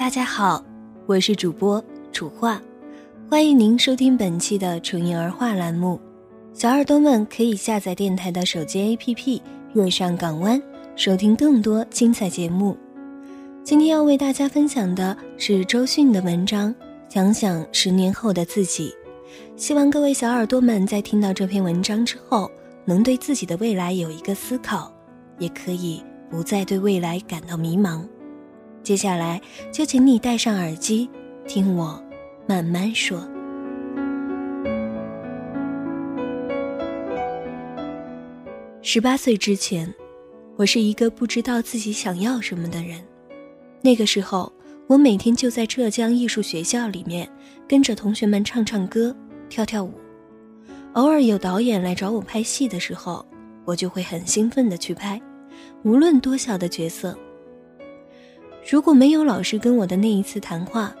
大家好，我是主播楚画，欢迎您收听本期的纯音儿话栏目。小耳朵们可以下载电台的手机 APP，月上港湾，收听更多精彩节目。今天要为大家分享的是周迅的文章《想想十年后的自己》，希望各位小耳朵们在听到这篇文章之后，能对自己的未来有一个思考，也可以不再对未来感到迷茫。接下来就请你戴上耳机，听我慢慢说。十八岁之前，我是一个不知道自己想要什么的人。那个时候，我每天就在浙江艺术学校里面跟着同学们唱唱歌、跳跳舞。偶尔有导演来找我拍戏的时候，我就会很兴奋的去拍，无论多小的角色。如果没有老师跟我的那一次谈话，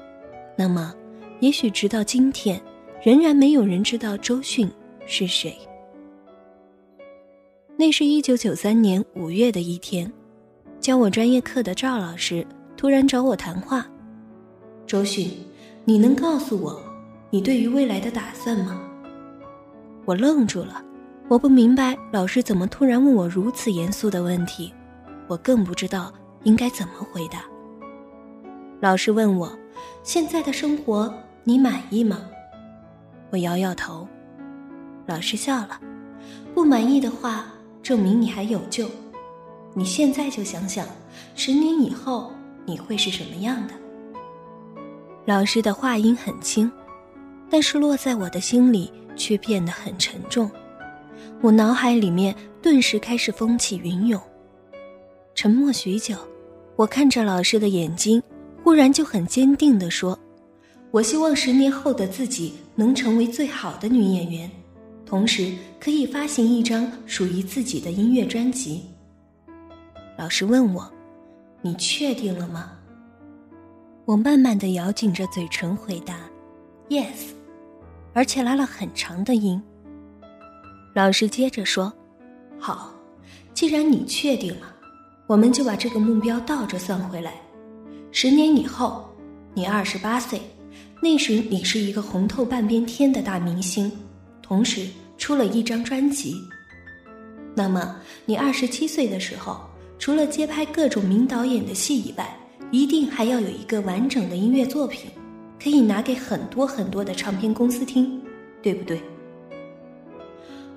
那么，也许直到今天，仍然没有人知道周迅是谁。那是一九九三年五月的一天，教我专业课的赵老师突然找我谈话：“周迅，你能告诉我，你对于未来的打算吗？”我愣住了，我不明白老师怎么突然问我如此严肃的问题，我更不知道应该怎么回答。老师问我：“现在的生活你满意吗？”我摇摇头。老师笑了：“不满意的话，证明你还有救。你现在就想想，十年以后你会是什么样的？”老师的话音很轻，但是落在我的心里却变得很沉重。我脑海里面顿时开始风起云涌。沉默许久，我看着老师的眼睛。忽然就很坚定地说：“我希望十年后的自己能成为最好的女演员，同时可以发行一张属于自己的音乐专辑。”老师问我：“你确定了吗？”我慢慢的咬紧着嘴唇回答：“Yes。”而且拉了很长的音。老师接着说：“好，既然你确定了，我们就把这个目标倒着算回来。”十年以后，你二十八岁，那时你是一个红透半边天的大明星，同时出了一张专辑。那么，你二十七岁的时候，除了接拍各种名导演的戏以外，一定还要有一个完整的音乐作品，可以拿给很多很多的唱片公司听，对不对？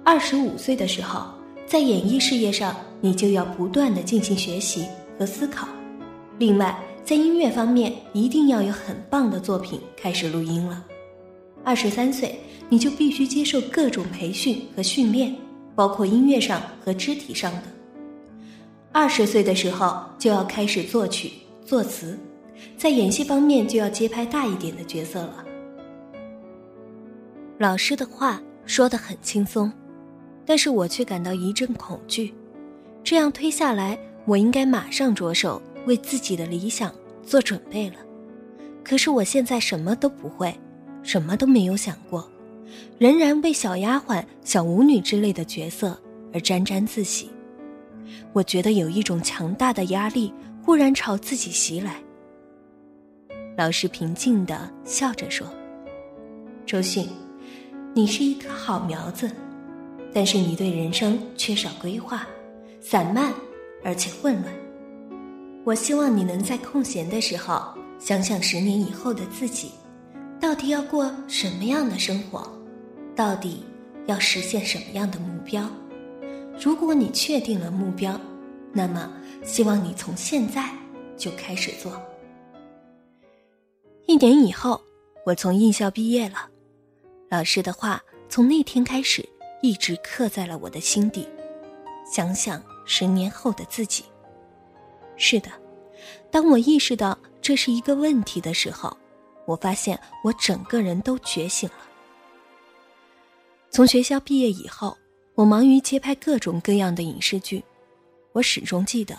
二十五岁的时候，在演艺事业上，你就要不断的进行学习和思考，另外。在音乐方面，一定要有很棒的作品开始录音了。二十三岁，你就必须接受各种培训和训练，包括音乐上和肢体上的。二十岁的时候，就要开始作曲作词，在演戏方面就要接拍大一点的角色了。老师的话说得很轻松，但是我却感到一阵恐惧。这样推下来，我应该马上着手。为自己的理想做准备了，可是我现在什么都不会，什么都没有想过，仍然为小丫鬟、小舞女之类的角色而沾沾自喜。我觉得有一种强大的压力忽然朝自己袭来。老师平静地笑着说：“周迅，你是一棵好苗子，但是你对人生缺少规划，散漫而且混乱。”我希望你能在空闲的时候想想十年以后的自己，到底要过什么样的生活，到底要实现什么样的目标。如果你确定了目标，那么希望你从现在就开始做。一年以后，我从艺校毕业了，老师的话从那天开始一直刻在了我的心底。想想十年后的自己，是的，当我意识到这是一个问题的时候，我发现我整个人都觉醒了。从学校毕业以后，我忙于接拍各种各样的影视剧，我始终记得，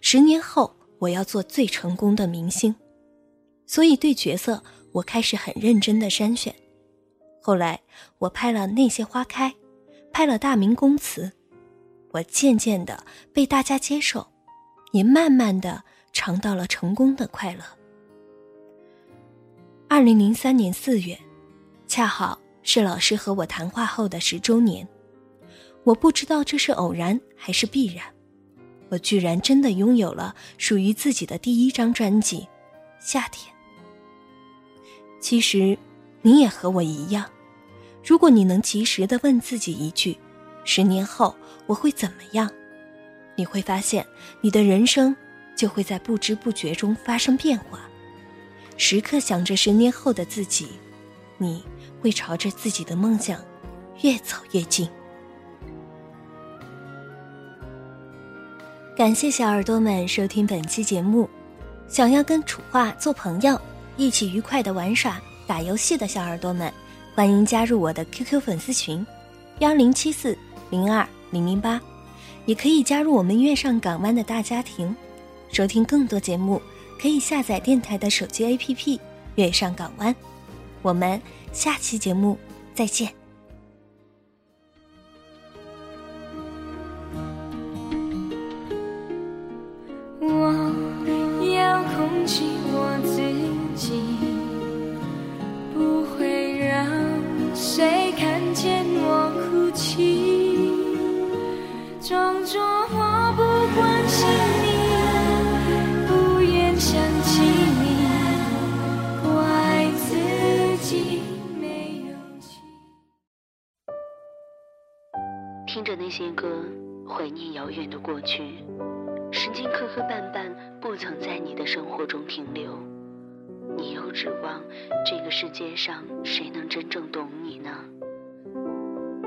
十年后我要做最成功的明星，所以对角色我开始很认真的筛选。后来我拍了《那些花开》，拍了《大明宫词》，我渐渐的被大家接受，也慢慢的尝到了成功的快乐。二零零三年四月，恰好。是老师和我谈话后的十周年，我不知道这是偶然还是必然，我居然真的拥有了属于自己的第一张专辑《夏天》。其实，你也和我一样，如果你能及时的问自己一句：“十年后我会怎么样？”你会发现，你的人生就会在不知不觉中发生变化。时刻想着十年后的自己，你。会朝着自己的梦想越走越近。感谢小耳朵们收听本期节目。想要跟楚画做朋友，一起愉快的玩耍、打游戏的小耳朵们，欢迎加入我的 QQ 粉丝群：幺零七四零二零零八，也可以加入我们月上港湾的大家庭。收听更多节目，可以下载电台的手机 APP《月上港湾》。我们。下期节目再见。装作我不关心你，不愿想起你，怪自己。听着那些歌，怀念遥远的过去。时间磕磕绊绊，不曾在你的生活中停留。你又指望这个世界上谁能真正懂你呢？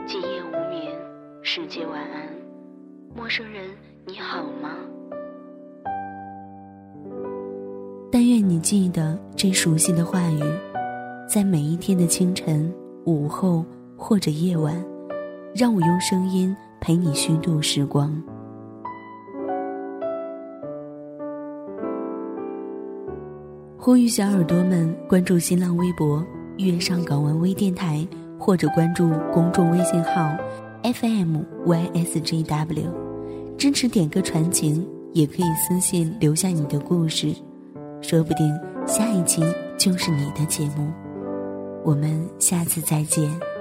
今夜无眠，世界晚安，陌生人你好吗？但愿你记得这熟悉的话语，在每一天的清晨、午后或者夜晚。让我用声音陪你虚度时光。呼吁小耳朵们关注新浪微博“月上港湾微电台”，或者关注公众微信号 “FMYSJW”，支持点歌传情，也可以私信留下你的故事，说不定下一期就是你的节目。我们下次再见。